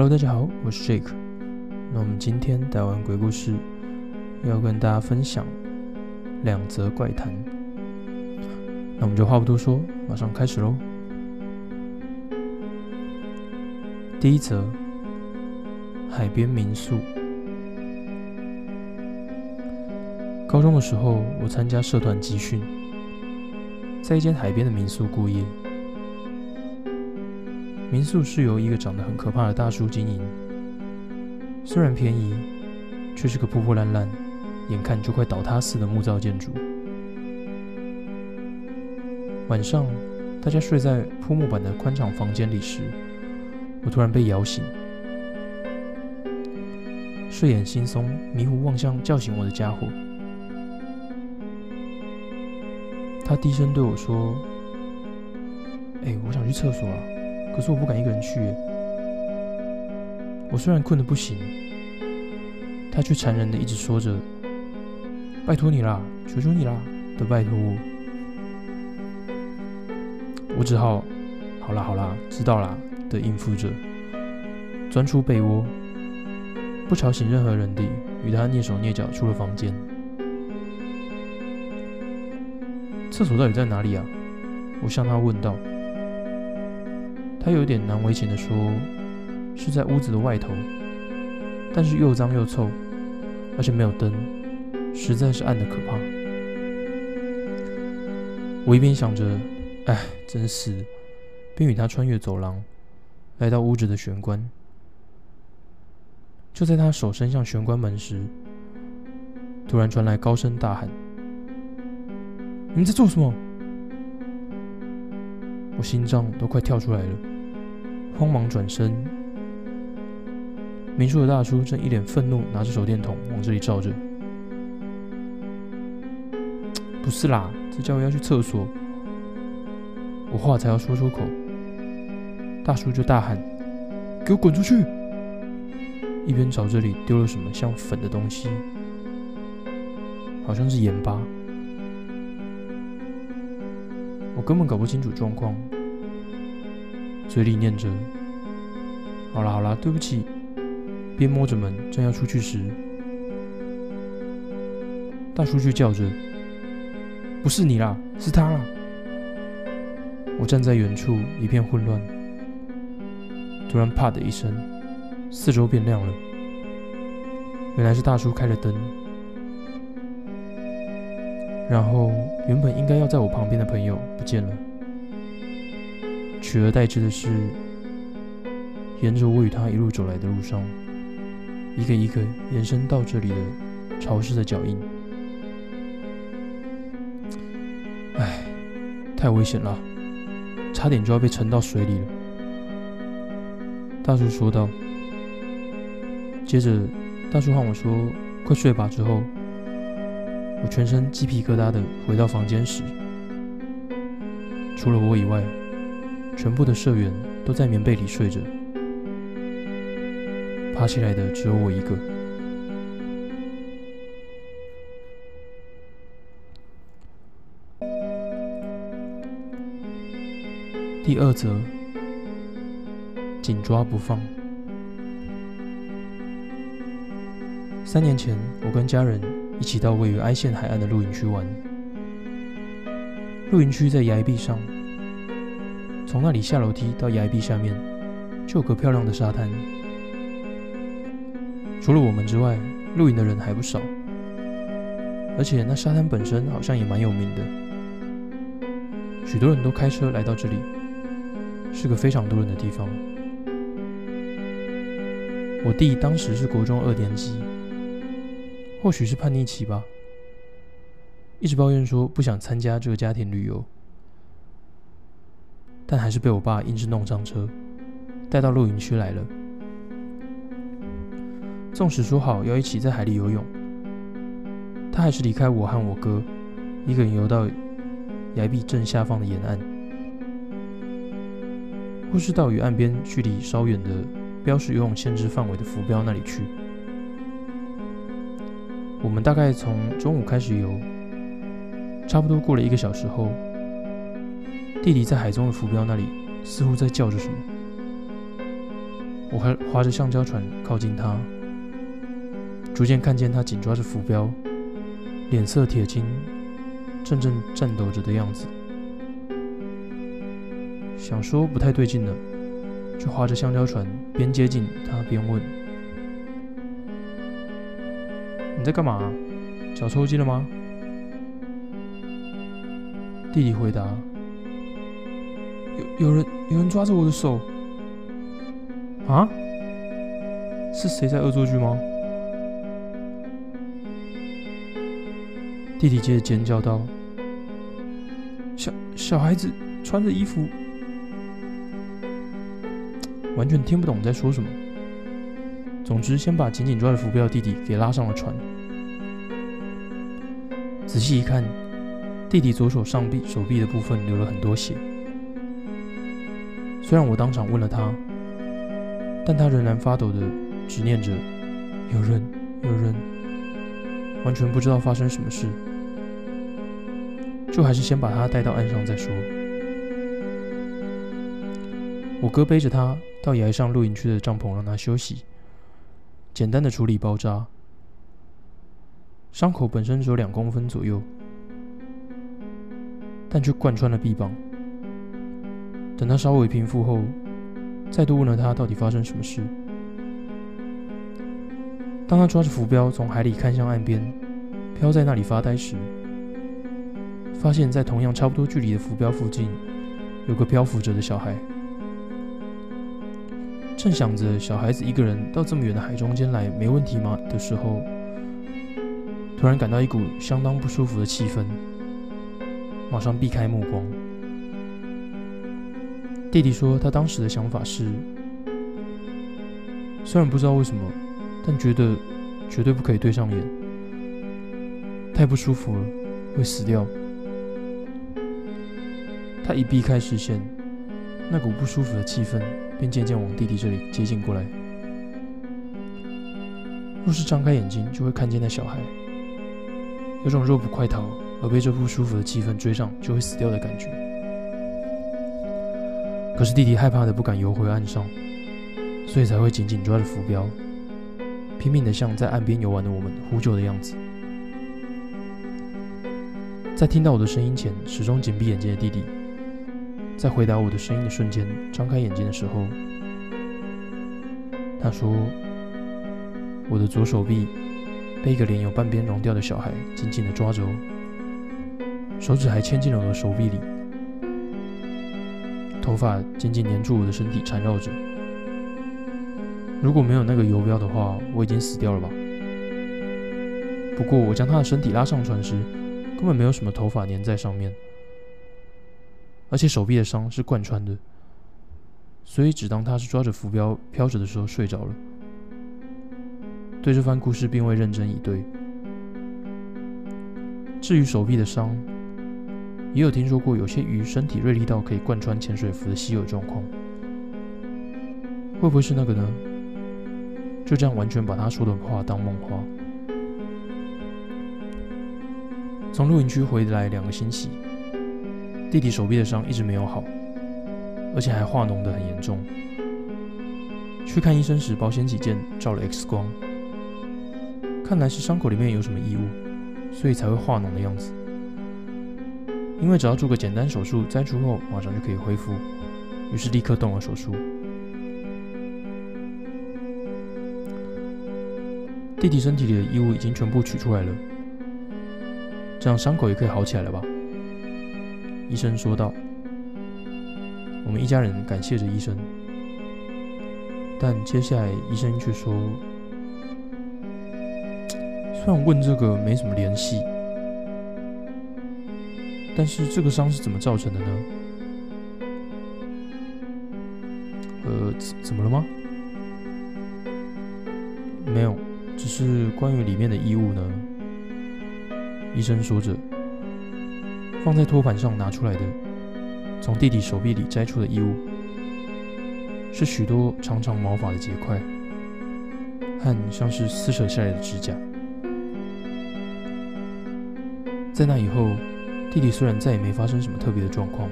Hello，大家好，我是 Jake。那我们今天带完鬼故事，要跟大家分享两则怪谈。那我们就话不多说，马上开始喽。第一则，海边民宿。高中的时候，我参加社团集训，在一间海边的民宿过夜。民宿是由一个长得很可怕的大叔经营，虽然便宜，却是个破破烂烂、眼看就快倒塌似的木造建筑。晚上，大家睡在铺木板的宽敞房间里时，我突然被摇醒，睡眼惺忪、迷糊望向叫醒我的家伙。他低声对我说：“哎，我想去厕所了。”可是我不敢一个人去。我虽然困得不行，他却残忍的一直说着：“拜托你啦，求求你啦的拜托我。”我只好“好啦好啦，知道啦”的应付着，钻出被窝，不吵醒任何人的与他蹑手蹑脚出了房间。厕所到底在哪里啊？我向他问道。他有点难为情的说：“是在屋子的外头，但是又脏又臭，而且没有灯，实在是暗的可怕。”我一边想着“哎，真是”，便与他穿越走廊，来到屋子的玄关。就在他手伸向玄关门时，突然传来高声大喊：“你们在做什么？”我心脏都快跳出来了。慌忙转身，民宿的大叔正一脸愤怒，拿着手电筒往这里照着。不是啦，这家伙要去厕所。我话才要说出口，大叔就大喊：“给我滚出去！”一边朝这里丢了什么像粉的东西，好像是盐巴。我根本搞不清楚状况。嘴里念着：“好啦好啦，对不起。”边摸着门，正要出去时，大叔却叫着：“不是你啦，是他啦！”我站在远处，一片混乱。突然，啪的一声，四周变亮了。原来是大叔开了灯。然后，原本应该要在我旁边的朋友不见了。取而代之的是，沿着我与他一路走来的路上，一个一个延伸到这里的潮湿的脚印。唉，太危险了，差点就要被沉到水里了。大叔说道。接着，大叔和我说：“快睡吧。”之后，我全身鸡皮疙瘩的回到房间时，除了我以外。全部的社员都在棉被里睡着，爬起来的只有我一个。第二则，紧抓不放。三年前，我跟家人一起到位于哀县海岸的露营区玩，露营区在崖壁上。从那里下楼梯到崖壁下面，就有个漂亮的沙滩。除了我们之外，露营的人还不少。而且那沙滩本身好像也蛮有名的，许多人都开车来到这里，是个非常多人的地方。我弟当时是国中二年级，或许是叛逆期吧，一直抱怨说不想参加这个家庭旅游。但还是被我爸硬是弄上车，带到露营区来了。纵使说好要一起在海里游泳，他还是离开我和我哥，一个人游到崖壁正下方的沿岸，或是到与岸边距离稍远的标示游泳限制范围的浮标那里去。我们大概从中午开始游，差不多过了一个小时后。弟弟在海中的浮标那里似乎在叫着什么，我还划着橡胶船靠近他，逐渐看见他紧抓着浮标，脸色铁青，阵阵颤抖着的样子。想说不太对劲了，就划着橡胶船边接近他边问：“你在干嘛？脚抽筋了吗？”弟弟回答：“有有人有人抓着我的手。”啊？是谁在恶作剧吗？弟弟接着尖叫道：“小小孩子穿着衣服，完全听不懂在说什么。总之，先把紧紧抓着浮标的弟弟给拉上了船。仔细一看，弟弟左手上臂手臂的部分流了很多血。虽然我当场问了他。”但他仍然发抖的执念着，有人，有人，完全不知道发生什么事，就还是先把他带到岸上再说。我哥背着他到崖上露营区的帐篷，让他休息，简单的处理包扎。伤口本身只有两公分左右，但却贯穿了臂膀。等他稍微平复后。再度问了他到底发生什么事。当他抓着浮标从海里看向岸边，漂在那里发呆时，发现，在同样差不多距离的浮标附近，有个漂浮着的小孩。正想着小孩子一个人到这么远的海中间来没问题吗的时候，突然感到一股相当不舒服的气氛，马上避开目光。弟弟说，他当时的想法是，虽然不知道为什么，但觉得绝对不可以对上眼，太不舒服了，会死掉。他一避开视线，那股不舒服的气氛便渐渐往弟弟这里接近过来。若是张开眼睛，就会看见那小孩，有种若不快逃而被这不舒服的气氛追上就会死掉的感觉。可是弟弟害怕的不敢游回岸上，所以才会紧紧抓着浮标，拼命的向在岸边游玩的我们呼救的样子。在听到我的声音前，始终紧闭眼睛的弟弟，在回答我的声音的瞬间，张开眼睛的时候，他说：“我的左手臂被一个脸有半边融掉的小孩紧紧的抓着，手指还牵进了我的手臂里。”头发紧紧粘住我的身体，缠绕着。如果没有那个游标的话，我已经死掉了吧？不过我将他的身体拉上船时，根本没有什么头发粘在上面，而且手臂的伤是贯穿的，所以只当他是抓着浮标飘着的时候睡着了。对这番故事并未认真以对。至于手臂的伤，也有听说过有些鱼身体锐利到可以贯穿潜水服的稀有状况，会不会是那个呢？就这样完全把他说的话当梦话。从露营区回来两个星期，弟弟手臂的伤一直没有好，而且还化脓的很严重。去看医生时，保险起见照了 X 光，看来是伤口里面有什么异物，所以才会化脓的样子。因为只要做个简单手术，摘除后马上就可以恢复，于是立刻动了手术。弟弟身体里的异物已经全部取出来了，这样伤口也可以好起来了吧？医生说道。我们一家人感谢着医生，但接下来医生却说，虽然问这个没什么联系。但是这个伤是怎么造成的呢？呃，怎怎么了吗？没有，只是关于里面的异物呢。医生说着，放在托盘上拿出来的，从弟弟手臂里摘出的异物，是许多长长毛发的结块，和像是撕扯下来的指甲。在那以后。弟弟虽然再也没发生什么特别的状况，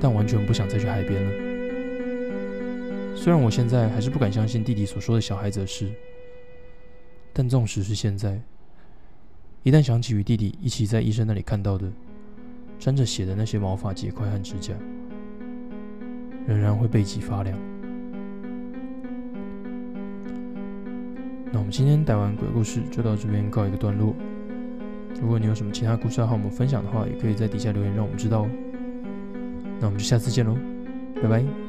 但完全不想再去海边了。虽然我现在还是不敢相信弟弟所说的小孩子的事，但纵使是现在，一旦想起与弟弟一起在医生那里看到的沾着血的那些毛发结块和指甲，仍然会背脊发凉。那我们今天带完鬼故事就到这边告一个段落。如果你有什么其他故事要和我们分享的话，也可以在底下留言让我们知道哦。那我们就下次见喽，拜拜。